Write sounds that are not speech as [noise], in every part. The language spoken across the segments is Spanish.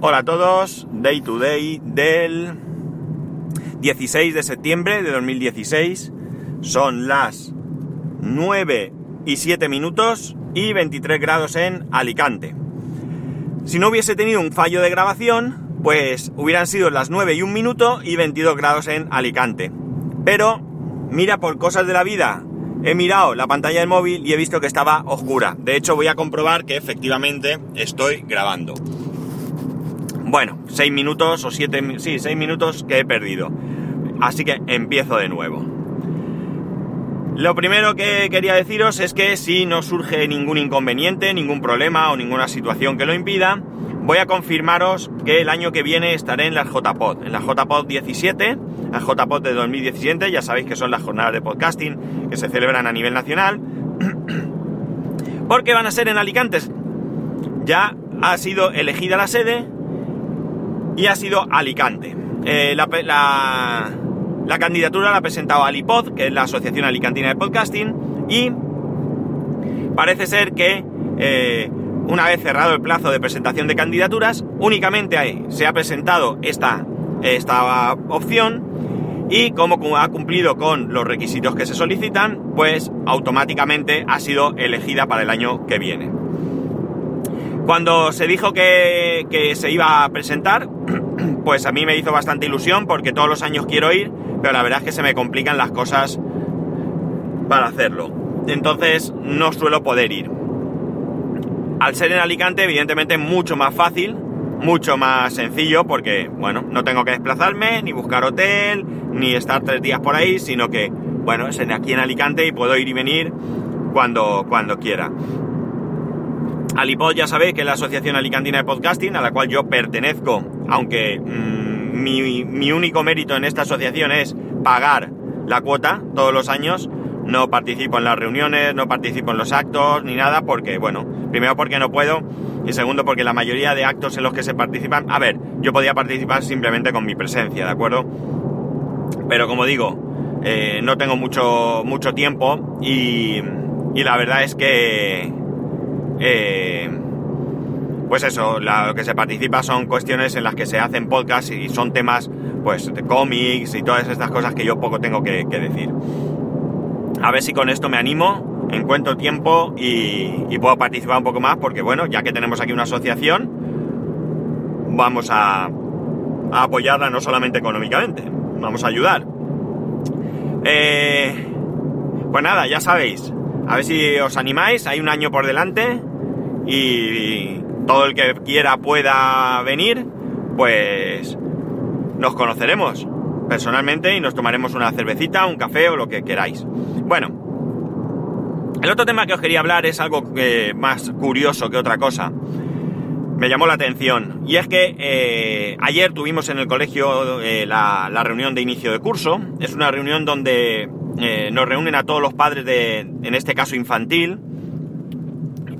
Hola a todos, Day to Day del 16 de septiembre de 2016. Son las 9 y 7 minutos y 23 grados en Alicante. Si no hubiese tenido un fallo de grabación, pues hubieran sido las 9 y 1 minuto y 22 grados en Alicante. Pero, mira por cosas de la vida, he mirado la pantalla del móvil y he visto que estaba oscura. De hecho, voy a comprobar que efectivamente estoy grabando. Bueno, 6 minutos o 7, sí, 6 minutos que he perdido. Así que empiezo de nuevo. Lo primero que quería deciros es que si no surge ningún inconveniente, ningún problema o ninguna situación que lo impida, voy a confirmaros que el año que viene estaré en las JPod, en la JPod 17, la JPod de 2017, ya sabéis que son las jornadas de podcasting que se celebran a nivel nacional, [clears throat] porque van a ser en Alicante. Ya ha sido elegida la sede y ha sido Alicante. Eh, la, candidatura la ha presentado Alipod, que es la Asociación Alicantina de Podcasting, y parece ser que eh, una vez cerrado el plazo de presentación de candidaturas, únicamente ahí se ha presentado esta, esta opción y como ha cumplido con los requisitos que se solicitan, pues automáticamente ha sido elegida para el año que viene. Cuando se dijo que, se iba a presentar, [clears throat] pues a mí me hizo bastante ilusión porque todos los años quiero ir, pero la verdad es que se me complican las cosas para hacerlo. Entonces no suelo poder ir. Al ser en Alicante, evidentemente mucho más fácil, mucho más sencillo, porque, bueno, no tengo que desplazarme, ni buscar hotel, ni estar tres días por ahí, sino que, bueno, es aquí en Alicante y puedo ir y venir cuando, cuando quiera. Alipod ya sabéis que es la Asociación Alicantina de Podcasting, a la cual yo pertenezco, aunque mmm, mi, único mérito en esta asociación es pagar la cuota todos los años, no participo en las reuniones, no participo en los actos, ni nada, porque, bueno, primero porque no puedo, y segundo porque la mayoría de actos en los que se participan, a ver, yo podía participar simplemente con mi presencia, ¿de acuerdo? Pero como digo, eh, no tengo mucho, mucho tiempo y la verdad es que eh, pues eso, lo que se participa son cuestiones en las que se hacen podcasts y son temas, pues, de cómics y todas estas cosas que yo poco tengo que, decir. A ver si con esto me animo, encuentro tiempo y, puedo participar un poco más, porque bueno, ya que tenemos aquí una asociación, vamos a, apoyarla no solamente económicamente, vamos a ayudar. Eh, pues nada, ya sabéis, a ver si os animáis, hay un año por delante y todo el que quiera pueda venir, pues nos conoceremos personalmente y nos tomaremos una cervecita, un café o lo que queráis. Bueno, el otro tema que os quería hablar es algo más curioso que otra cosa. Me llamó la atención y es que eh, ayer tuvimos en el colegio eh, la, reunión de inicio de curso. Es una reunión donde eh, nos reúnen a todos los padres de, en este caso infantil,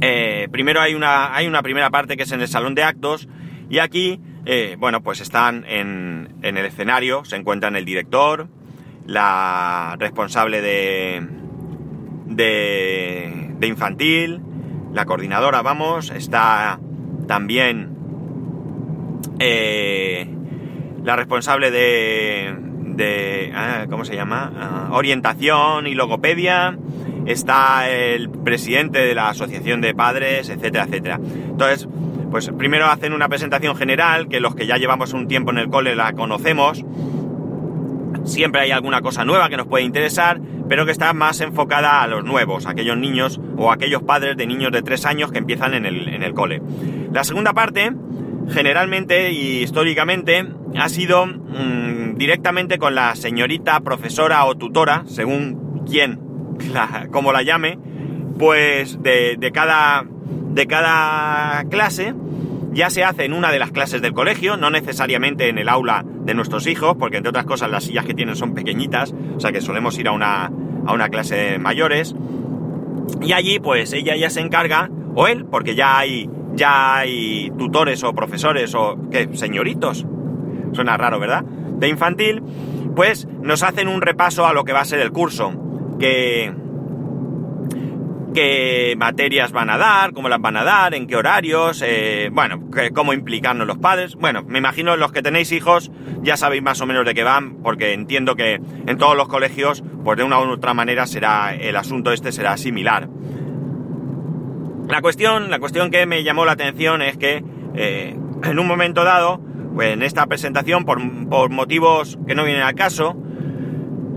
eh, primero hay una, hay una primera parte que es en el salón de actos y aquí, eh, bueno, pues están en, en, el escenario, se encuentran el director, la responsable de, de, infantil, la coordinadora, vamos, está también eh, la responsable de, de ah, ¿cómo se llama? Ah, orientación y logopedia, está el presidente de la asociación de padres, etcétera, etcétera. Entonces, pues primero hacen una presentación general, que los que ya llevamos un tiempo en el cole la conocemos. Siempre hay alguna cosa nueva que nos puede interesar, pero que está más enfocada a los nuevos, aquellos niños o aquellos padres de niños de tres años que empiezan en el, en el cole. La segunda parte, generalmente y históricamente, ha sido mm, directamente con la señorita profesora o tutora, según quién como la llame, pues de, cada, de cada clase ya se hace en una de las clases del colegio, no necesariamente en el aula de nuestros hijos, porque entre otras cosas las sillas que tienen son pequeñitas, o sea que solemos ir a una, a una clase de mayores. Y allí pues ella ya se encarga, o él, porque ya hay, ya hay tutores o profesores o ¿qué? señoritos, suena raro, ¿verdad? De infantil, pues nos hacen un repaso a lo que va a ser el curso qué materias van a dar, cómo las van a dar, en qué horarios, eh, bueno, cómo implicarnos los padres. Bueno, me imagino los que tenéis hijos ya sabéis más o menos de qué van, porque entiendo que en todos los colegios, pues de una u otra manera será el asunto este será similar. La cuestión, la cuestión que me llamó la atención es que eh, en un momento dado, pues en esta presentación, por, por motivos que no vienen al caso,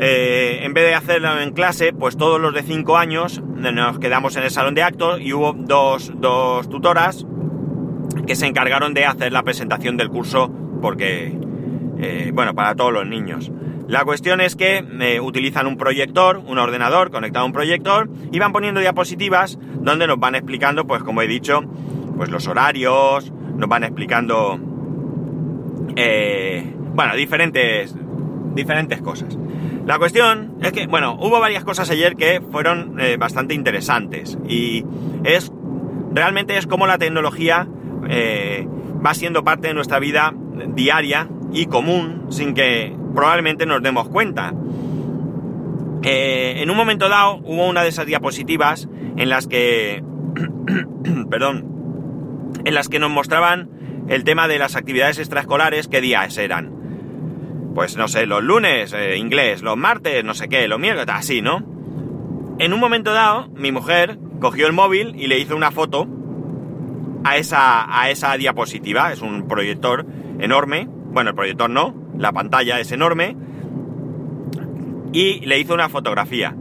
eh, en vez de hacerlo en clase, pues todos los de 5 años nos quedamos en el salón de actos y hubo dos, tutoras que se encargaron de hacer la presentación del curso porque, eh, bueno, para todos los niños. La cuestión es que eh, utilizan un proyector, un ordenador conectado a un proyector y van poniendo diapositivas donde nos van explicando, pues como he dicho, pues los horarios, nos van explicando, bueno, diferentes, diferentes cosas. La cuestión es que, bueno, hubo varias cosas ayer que fueron eh, bastante interesantes y es, realmente es como la tecnología eh, va siendo parte de nuestra vida diaria y común sin que probablemente nos demos cuenta. Eh, en un momento dado hubo una de esas diapositivas en las que, [clears throat] perdón, en las que nos mostraban el tema de las actividades extraescolares, qué días eran pues no sé, los lunes eh, inglés, los martes no sé qué, los miércoles, así, ¿no? En un momento dado, mi mujer cogió el móvil y le hizo una foto a esa, a esa diapositiva. Es un proyector enorme. Bueno, el proyector no, la pantalla es enorme. Y le hizo una fotografía.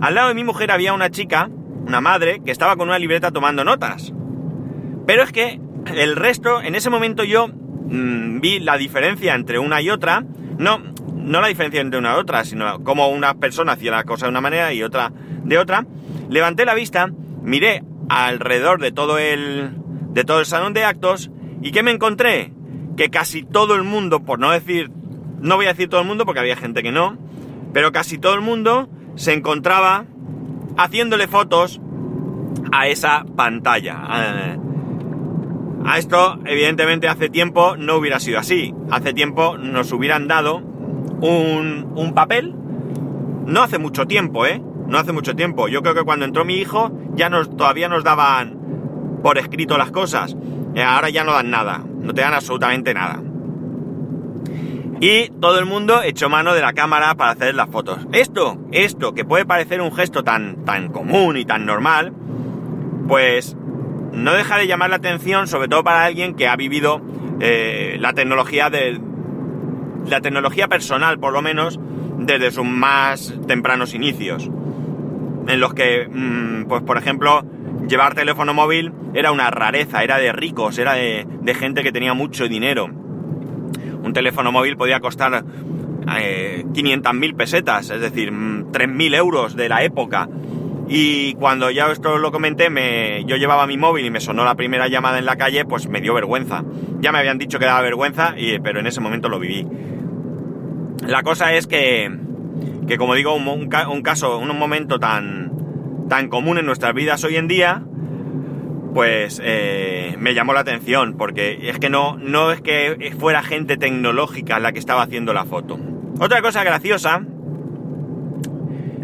Al lado de mi mujer había una chica, una madre, que estaba con una libreta tomando notas. Pero es que el resto, en ese momento yo mm, vi la diferencia entre una y otra no, no la diferencia entre una y otra, sino como una persona hacía la cosa de una manera y otra de otra. Levanté la vista, miré alrededor de todo el, de todo el salón de actos y ¿qué me encontré? Que casi todo el mundo, por no decir, no voy a decir todo el mundo porque había gente que no, pero casi todo el mundo se encontraba haciéndole fotos a esa pantalla. A esto, evidentemente, hace tiempo no hubiera sido así. Hace tiempo nos hubieran dado un, un papel. No hace mucho tiempo, ¿eh? No hace mucho tiempo. Yo creo que cuando entró mi hijo ya nos, todavía nos daban por escrito las cosas. Eh, ahora ya no dan nada. No te dan absolutamente nada. Y todo el mundo echó mano de la cámara para hacer las fotos. Esto, esto, que puede parecer un gesto tan, tan común y tan normal, pues no deja de llamar la atención, sobre todo para alguien que ha vivido eh, la tecnología de la tecnología personal, por lo menos, desde sus más tempranos inicios, en los que, mm, pues por ejemplo, llevar teléfono móvil era una rareza, era de ricos, era de, gente que tenía mucho dinero. Un teléfono móvil podía costar eh, 500.000 pesetas, es decir, 3.000 mm, euros de la época. Y cuando ya esto lo comenté, me, yo llevaba mi móvil y me sonó la primera llamada en la calle, pues me dio vergüenza. Ya me habían dicho que daba vergüenza, y, pero en ese momento lo viví. La cosa es que, que como digo, un, caso, un momento tan, tan común en nuestras vidas hoy en día, pues eh, me llamó la atención, porque es que no, no es que fuera gente tecnológica la que estaba haciendo la foto. Otra cosa graciosa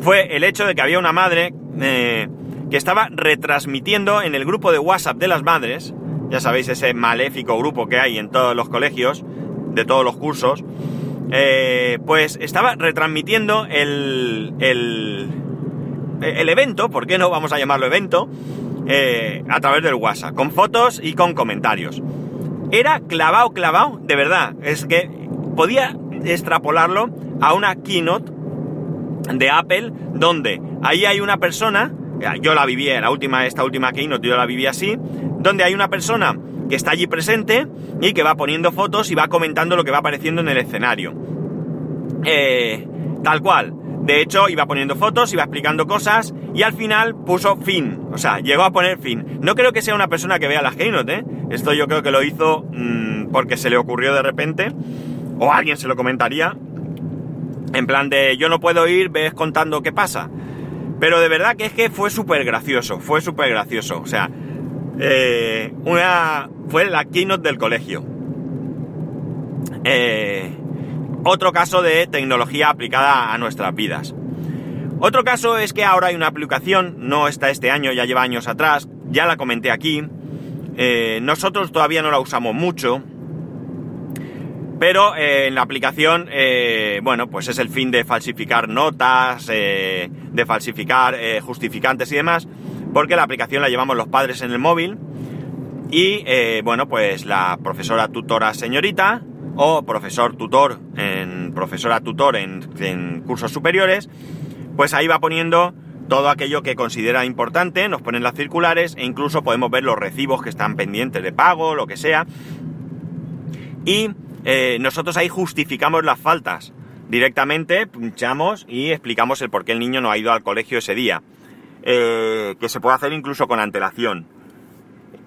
fue el hecho de que había una madre eh, que estaba retransmitiendo en el grupo de WhatsApp de las madres, ya sabéis, ese maléfico grupo que hay en todos los colegios, de todos los cursos, eh, pues estaba retransmitiendo el, el, el, evento, ¿por qué no vamos a llamarlo evento? Eh, a través del WhatsApp, con fotos y con comentarios. Era clavado, clavado, de verdad. Es que podía extrapolarlo a una keynote de Apple, donde ahí hay una persona, yo la viví, la última, esta última keynote yo la viví así, donde hay una persona que está allí presente y que va poniendo fotos y va comentando lo que va apareciendo en el escenario. Eh, tal cual. De hecho, iba poniendo fotos, iba explicando cosas y al final puso fin. O sea, llegó a poner fin. No creo que sea una persona que vea las Keynote, ¿eh? Esto yo creo que lo hizo mm, porque se le ocurrió de repente. O alguien se lo comentaría. En plan de yo no puedo ir, ves contando qué pasa. Pero de verdad que es que fue súper gracioso, fue súper gracioso. O sea, eh, una, fue la keynote del colegio. Eh, otro caso de tecnología aplicada a nuestras vidas. Otro caso es que ahora hay una aplicación, no está este año, ya lleva años atrás, ya la comenté aquí. Eh, nosotros todavía no la usamos mucho, pero eh, en la aplicación, eh, bueno, pues es el fin de falsificar notas, de falsificar justificantes y demás, porque la aplicación la llevamos los padres en el móvil y, bueno, pues la profesora tutora señorita o profesor tutor en profesora tutor en cursos superiores, pues ahí va poniendo todo aquello que considera importante, nos ponen las circulares e incluso podemos ver los recibos que están pendientes de pago, lo que sea. Y eh, nosotros ahí justificamos las faltas. Directamente pinchamos y explicamos el por qué el niño no ha ido al colegio ese día. Eh, que se puede hacer incluso con antelación.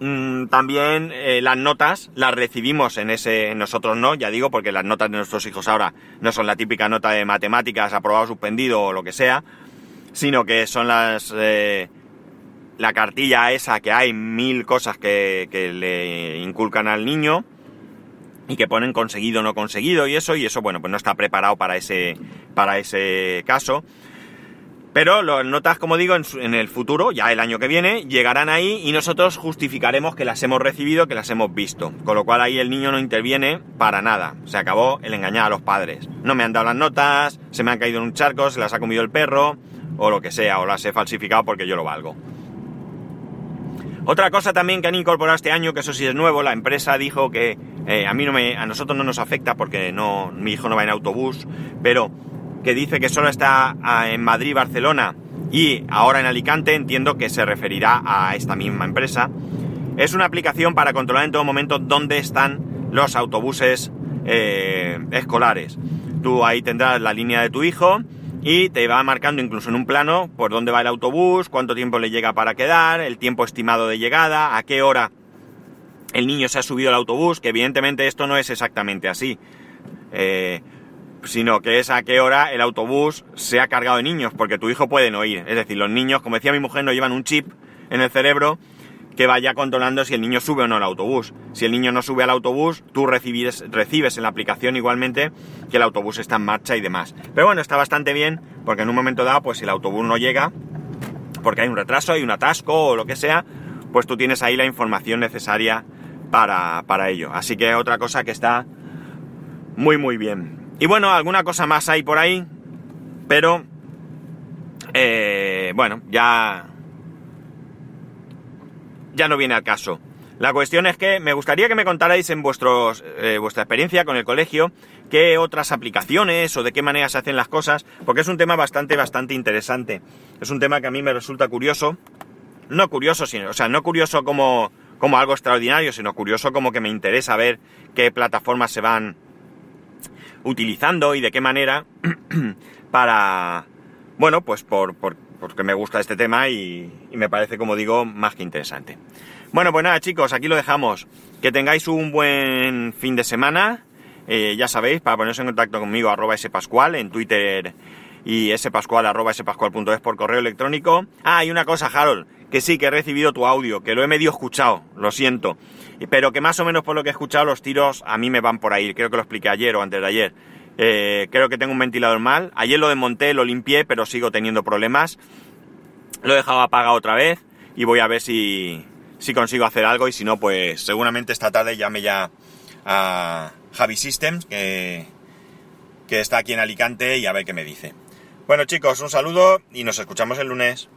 Mm, también eh, las notas las recibimos en ese, nosotros no, ya digo, porque las notas de nuestros hijos ahora no son la típica nota de matemáticas, aprobado, suspendido o lo que sea, sino que son las eh, la cartilla esa que hay mil cosas que, que, le inculcan al niño y que ponen conseguido no conseguido y eso y eso bueno pues no está preparado para ese para ese caso pero las notas como digo en, el futuro ya el año que viene llegarán ahí y nosotros justificaremos que las hemos recibido que las hemos visto. Con lo cual ahí el niño no interviene para nada. Se acabó el engañar a los padres. No me han dado las notas se me han caído en un charco se las ha comido el perro o lo que sea, o las he falsificado porque yo lo valgo. Otra cosa también que han incorporado este año, que eso sí es nuevo, la empresa dijo que eh, a mí no me, a nosotros no nos afecta porque no, mi hijo no va en autobús, pero que dice que solo está ah, en Madrid, Barcelona y ahora en Alicante, entiendo que se referirá a esta misma empresa. Es una aplicación para controlar en todo momento dónde están los autobuses eh, escolares. Tú ahí tendrás la línea de tu hijo y te va marcando incluso en un plano por dónde va el autobús, cuánto tiempo le llega para quedar, el tiempo estimado de llegada, a qué hora el niño se ha subido al autobús, que evidentemente esto no es exactamente así, eh, sino que es a qué hora el autobús se ha cargado de niños, porque tu hijo puede no ir. Es decir, los niños, como decía mi mujer, no llevan un chip en el cerebro que vaya controlando si el niño sube o no al autobús. Si el niño no sube al autobús, tú recibes, recibes en la aplicación igualmente que el autobús está en marcha y demás. Pero bueno, está bastante bien porque en un momento dado, pues si el autobús no llega, porque hay un retraso, hay un atasco o lo que sea, pues tú tienes ahí la información necesaria para, para ello. Así que otra cosa que está muy muy bien. Y bueno, alguna cosa más hay por ahí, pero eh, bueno, ya ya no viene al caso. La cuestión es que me gustaría que me contarais en vuestros, eh, vuestra experiencia con el colegio qué otras aplicaciones o de qué manera se hacen las cosas, porque es un tema bastante, bastante interesante. Es un tema que a mí me resulta curioso. No curioso, sino, o sea, no curioso como, como algo extraordinario, sino curioso como que me interesa ver qué plataformas se van utilizando y de qué manera [clears throat] para, bueno, pues por, por porque me gusta este tema y, me parece, como digo, más que interesante. Bueno, pues nada, chicos, aquí lo dejamos. Que tengáis un buen fin de semana. Eh, ya sabéis, para poneros en contacto conmigo, arroba spascual en Twitter y spascual arroba spascual.es por correo electrónico. Ah, y una cosa, Harold, que sí, que he recibido tu audio, que lo he medio escuchado, lo siento. Pero que más o menos por lo que he escuchado, los tiros a mí me van por ahí. Creo que lo expliqué ayer o antes de ayer. Eh, creo que tengo un ventilador mal. Ayer lo desmonté, lo limpié, pero sigo teniendo problemas. Lo he dejado apagado otra vez y voy a ver si, si consigo hacer algo y si no, pues seguramente esta tarde llame ya a Javi Systems, que, que está aquí en Alicante y a ver qué me dice. Bueno chicos, un saludo y nos escuchamos el lunes.